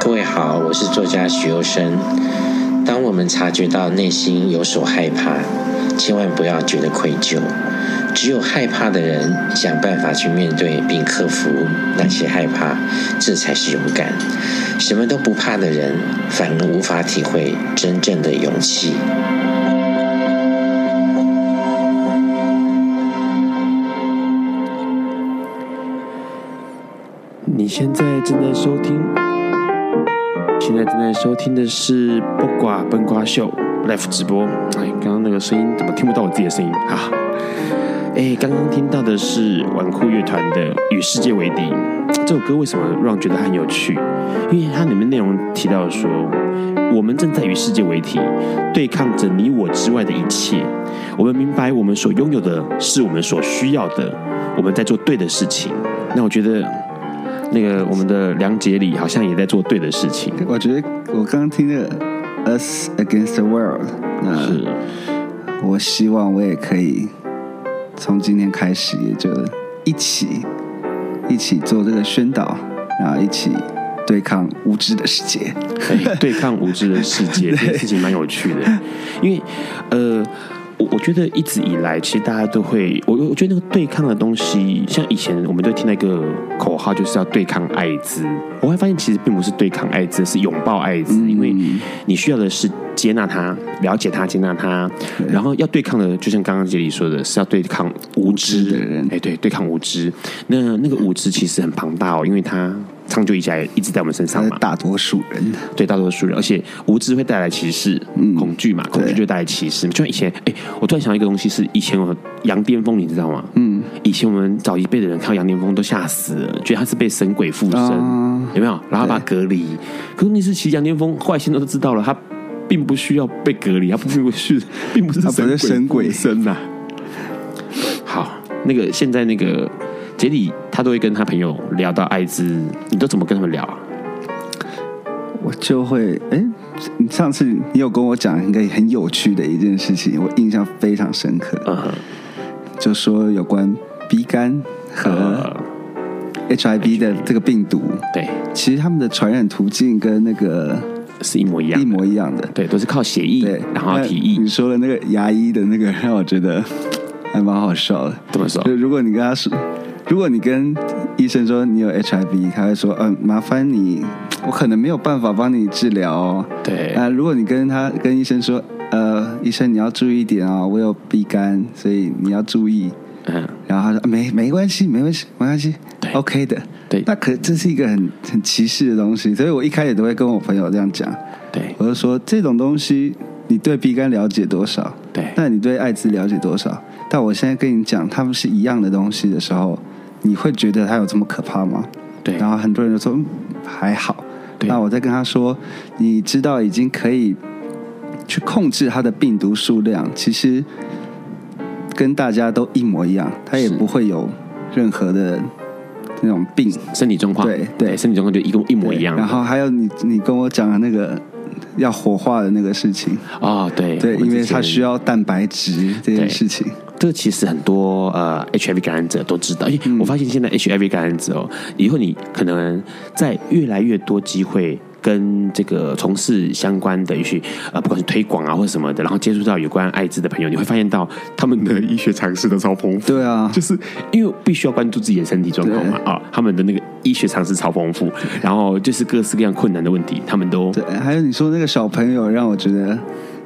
各位好，我是作家许攸生。当我们察觉到内心有所害怕，千万不要觉得愧疚。只有害怕的人想办法去面对并克服那些害怕，这才是勇敢。什么都不怕的人，反而无法体会真正的勇气。你现在正在收听现在正在收听的是《不挂笨瓜秀》直播。哎，刚刚那个声音怎么听不到我自己的声音啊？哎，刚刚听到的是纨绔乐团的《与世界为敌》。这首歌为什么让觉得很有趣？因为它里面内容提到说，我们正在与世界为敌，对抗着你我之外的一切。我们明白，我们所拥有的是我们所需要的。我们在做对的事情。那我觉得。那个我们的梁杰里好像也在做对的事情。我觉得我刚刚听的《Us Against the World》，那，我希望我也可以从今天开始，也就一起一起做这个宣导，然后一起对抗无知的世界。对，对抗无知的世界，[laughs] 这件事情蛮有趣的，因为呃。我我觉得一直以来，其实大家都会，我我觉得那个对抗的东西，像以前我们都听到一个口号，就是要对抗艾滋。我会发现，其实并不是对抗艾滋，是拥抱艾滋，因为你需要的是接纳它、了解它、接纳它，然后要对抗的，就像刚刚杰里说的，是要对抗无知的人。哎，对，对抗无知。那那个无知其实很庞大哦，因为它。长久以来一直在我们身上嘛，大多数人对大多数人，而且无知会带来歧视、嗯、恐惧嘛，恐惧就会带来歧视。就像以前，哎，我突然想到一个东西，是以前我羊癫疯，你知道吗？嗯，以前我们早一辈的人看到羊癫疯都吓死了，觉得他是被神鬼附身，哦、有没有？然后把他隔离。可是那是其实羊癫疯，后来现在都知道了，他并不需要被隔离，他并不是，[laughs] 并不是神鬼附身呐。好，那个现在那个。杰里他都会跟他朋友聊到艾滋，你都怎么跟他们聊啊？我就会，哎，你上次你有跟我讲一个很有趣的一件事情，我印象非常深刻。就说有关鼻肝和 HIV 的这个病毒，对，其实他们的传染途径跟那个是一模一样，一模一样的，对，都是靠血液，对，然后体液。你说的那个牙医的那个，让我觉得还蛮好笑的。怎么说？就如果你跟他说。如果你跟医生说你有 HIV，他会说：“嗯，麻烦你，我可能没有办法帮你治疗哦。”对。啊，如果你跟他跟医生说：“呃，医生你要注意一点啊，我有 B 肝，所以你要注意。”嗯。然后他说：“没没关系，没关系，没关系，对，OK 的。”对。那可这是一个很很歧视的东西，所以我一开始都会跟我朋友这样讲。对。我就说这种东西，你对 B 肝了解多少？对。那你对艾滋了解多少？但我现在跟你讲，他们是一样的东西的时候。你会觉得它有这么可怕吗？对。然后很多人就说、嗯、还好。对。那我再跟他说，你知道已经可以去控制它的病毒数量，其实跟大家都一模一样，它也不会有任何的那种病身体状况。对对，身体状况就一共一模一样。然后还有你你跟我讲的那个要火化的那个事情啊、哦，对对，因为它需要蛋白质这件事情。这个其实很多呃 HIV 感染者都知道，哎，我发现现在 HIV 感染者哦，以后你可能在越来越多机会跟这个从事相关的一些呃，不管是推广啊或者什么的，然后接触到有关艾滋的朋友，你会发现到他们的医学常识都超丰富。对啊，就是因为必须要关注自己的身体状况嘛啊，他们的那个医学常识超丰富，然后就是各式各样困难的问题，他们都对。还有你说那个小朋友，让我觉得。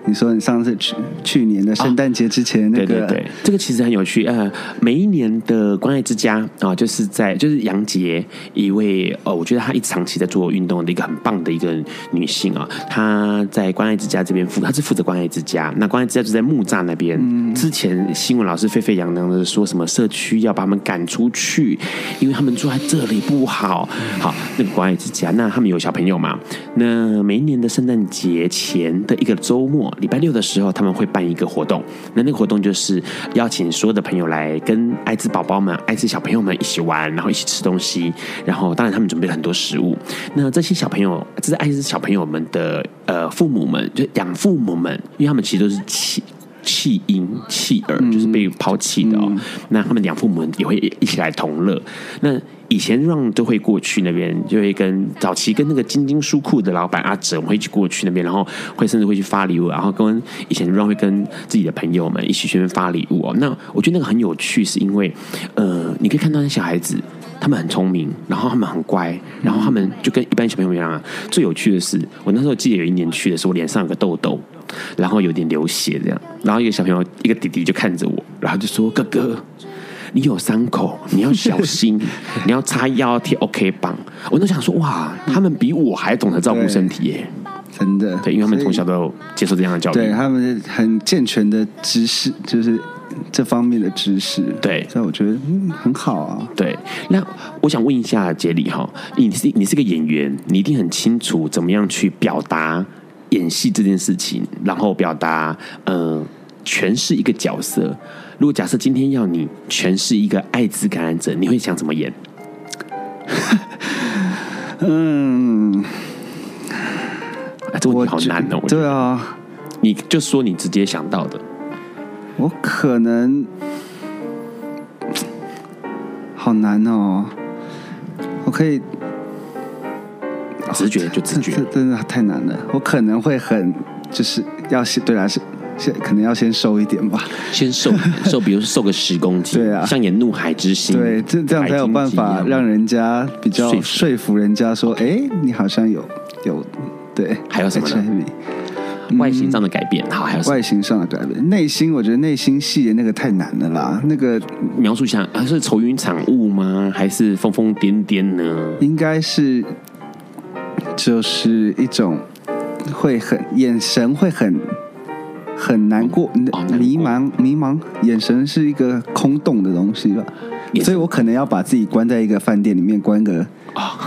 你说你上次去去年的圣诞节之前那个，对对对，这个其实很有趣。呃，每一年的关爱之家啊，就是在就是杨杰一位呃，我觉得她一直长期在做运动的一个很棒的一个女性啊。她在关爱之家这边负，她是负责关爱之家。那关爱之家就在木栅那边。嗯。之前新闻老师沸沸扬扬的说什么社区要把他们赶出去，因为他们住在这里不好。好，那个关爱之家，那他们有小朋友嘛？那每一年的圣诞节前的一个周末。礼拜六的时候，他们会办一个活动。那那个活动就是邀请所有的朋友来跟艾滋宝宝们、艾滋小朋友们一起玩，然后一起吃东西。然后，当然他们准备了很多食物。那这些小朋友，这是艾滋小朋友们的呃父母们，就养父母们，因为他们其实都是七弃婴弃儿，就是被抛弃的哦。那他们养父母也会一起来同乐。那以前让都会过去那边，就会跟早期跟那个金晶书库的老板阿哲，我们会一起过去那边，然后会甚至会去发礼物，然后跟以前让会跟自己的朋友们一起去那边发礼物哦。那我觉得那个很有趣，是因为呃，你可以看到那小孩子，他们很聪明，然后他们很乖，然后他们就跟一般小朋友一样啊。最有趣的是，我那时候记得有一年去的时候，我脸上有个痘痘，然后有点流血这样，然后一个小朋友一个弟弟就看着我，然后就说：“哥哥。”你有伤口，你要小心，[laughs] 你要擦药，要贴 OK 绷。我都想说，哇，他们比我还懂得照顾身体耶，真的。对，因为他们从小都接受这样的教育，对他们很健全的知识，就是这方面的知识。对，所以我觉得嗯很好啊。对，那我想问一下杰里哈，你是你是个演员，你一定很清楚怎么样去表达演戏这件事情，然后表达嗯。诠释一个角色，如果假设今天要你诠释一个艾滋感染者，你会想怎么演？[laughs] 嗯，啊、这问题好难哦。对啊，你就说你直接想到的。我可能 [tsk] 好难哦。我可以直觉就直觉，这真的太难了。我可能会很就是要先对啊是。先可能要先瘦一点吧，先瘦瘦，比如说瘦个十公斤，[laughs] 对啊，像演《怒海之心》，对，这这样才有办法让人家比较说服人家说，哎，你好像有有对，还有什么呢？外形上的改变，好，还有外形上的改变，内心我觉得内心戏的那个太难了啦，那个描述一下，还是愁云惨雾吗？还是疯疯癫癫呢？应该是就是一种会很眼神会很。很难过，迷茫，迷茫，眼神是一个空洞的东西吧，所以我可能要把自己关在一个饭店里面关个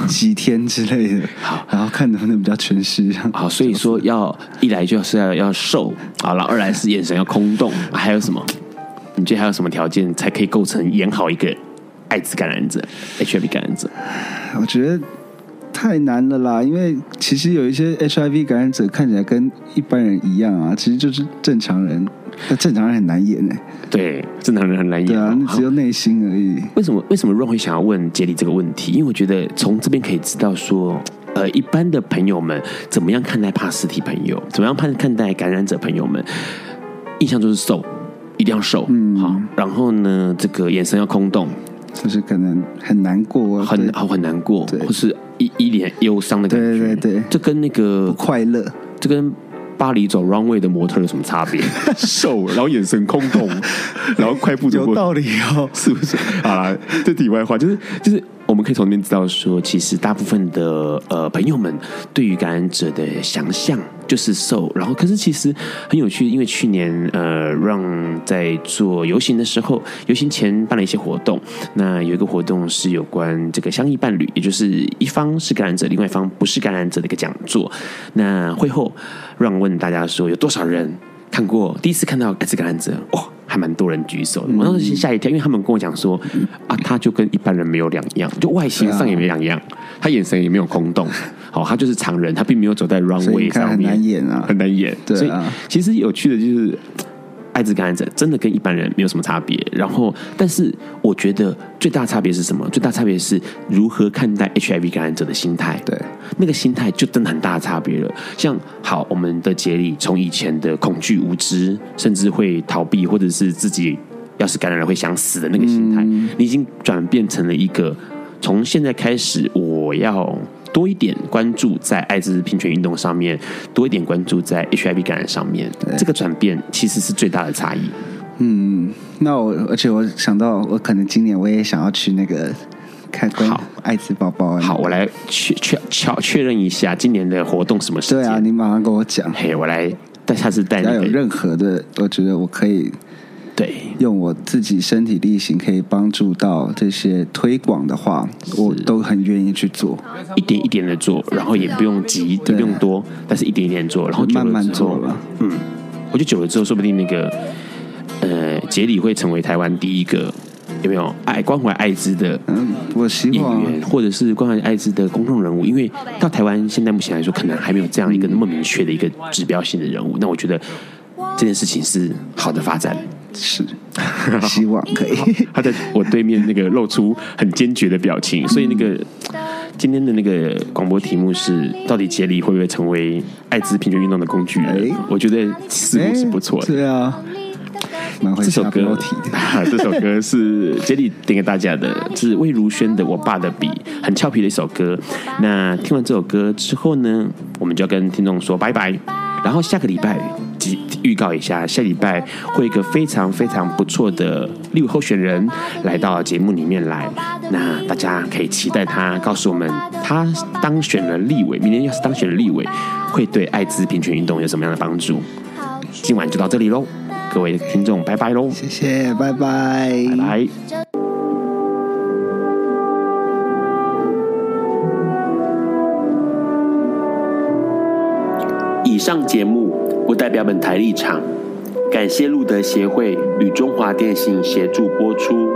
几天之类的，好，然后看能不能比较全尸。好，所以说要一来就是要要瘦，好了，二来是眼神要空洞，还有什么？你觉得还有什么条件才可以构成演好一个艾滋感染者、HIV 感染者？我觉得。太难了啦，因为其实有一些 HIV 感染者看起来跟一般人一样啊，其实就是正常人。那正常人很难演哎，对，正常人很难演。对啊，那只有内心而已。为什么？为什么 Ron 会想要问杰里这个问题？因为我觉得从这边可以知道说，呃，一般的朋友们怎么样看待帕斯提朋友，怎么样看看待感染者朋友们，印象就是瘦，一定要瘦，嗯，好，然后呢，这个眼神要空洞。就是可能很难过，很好很难过，或是一一脸忧伤的感觉。对对对，这跟那个不快乐，这跟巴黎走 runway 的模特有什么差别？[laughs] 瘦，然后眼神空洞，[laughs] 然后快步走过，有道理哦，是不是？好啦，这题外话就是就是。我们可以从那边知道说，其实大部分的呃朋友们对于感染者的想象就是瘦，然后可是其实很有趣，因为去年呃让在做游行的时候，游行前办了一些活动，那有一个活动是有关这个相依伴侣，也就是一方是感染者，另外一方不是感染者的一个讲座。那会后让问大家说，有多少人看过第一次看到艾滋感染者？哇！还蛮多人举手的，我当时吓一跳，因为他们跟我讲说，啊，他就跟一般人没有两样，就外形上也没两样，他眼神也没有空洞，好，他就是常人，他并没有走在 runway 上面，很难演啊，很难演，对啊，所以其实有趣的就是。艾滋感染者真的跟一般人没有什么差别，然后，但是我觉得最大差别是什么？最大差别是如何看待 HIV 感染者的心态。对，那个心态就真的很大的差别了。像好，我们的杰里从以前的恐惧、无知，甚至会逃避，或者是自己要是感染了会想死的那个心态，嗯、你已经转变成了一个从现在开始我要。多一点关注在艾滋平权运动上面，多一点关注在 HIV 感染上面，这个转变其实是最大的差异。嗯，那我而且我想到，我可能今年我也想要去那个看关艾滋宝宝。好，我来确确确确认一下今年的活动什么时间？对啊，你马上跟我讲。嘿，我来，但下次带你。有任何的，我觉得我可以。对，用我自己身体力行可以帮助到这些推广的话，我都很愿意去做，一点一点的做，然后也不用急，也不用多，但是一点一点做，然后慢慢做了。嗯，我觉得久了之后，说不定那个呃，杰里会成为台湾第一个有没有爱关怀艾滋的嗯，我希望演员，或者是关怀艾滋的公众人物，因为到台湾现在目前来说，可能还没有这样一个那么明确的一个指标性的人物。那我觉得这件事情是好的发展。是，[laughs] 希望可以。[laughs] 他在我对面那个露出很坚决的表情，所以那个今天的那个广播题目是：到底杰里会不会成为艾滋平权运动的工具人？我觉得似乎是不错的。对啊，这首歌，[laughs] 这首歌是杰里点给大家的，是魏如萱的《我爸的笔》，很俏皮的一首歌。那听完这首歌之后呢，我们就要跟听众说拜拜。然后下个礼拜，预告一下，下礼拜会有一个非常非常不错的立委候选人来到节目里面来，那大家可以期待他告诉我们，他当选了立委，明年要是当选了立委，会对艾滋平权运动有什么样的帮助？今晚就到这里喽，各位听众，拜拜喽！谢谢，拜拜，拜拜。以上节目不代表本台立场，感谢路德协会与中华电信协助播出。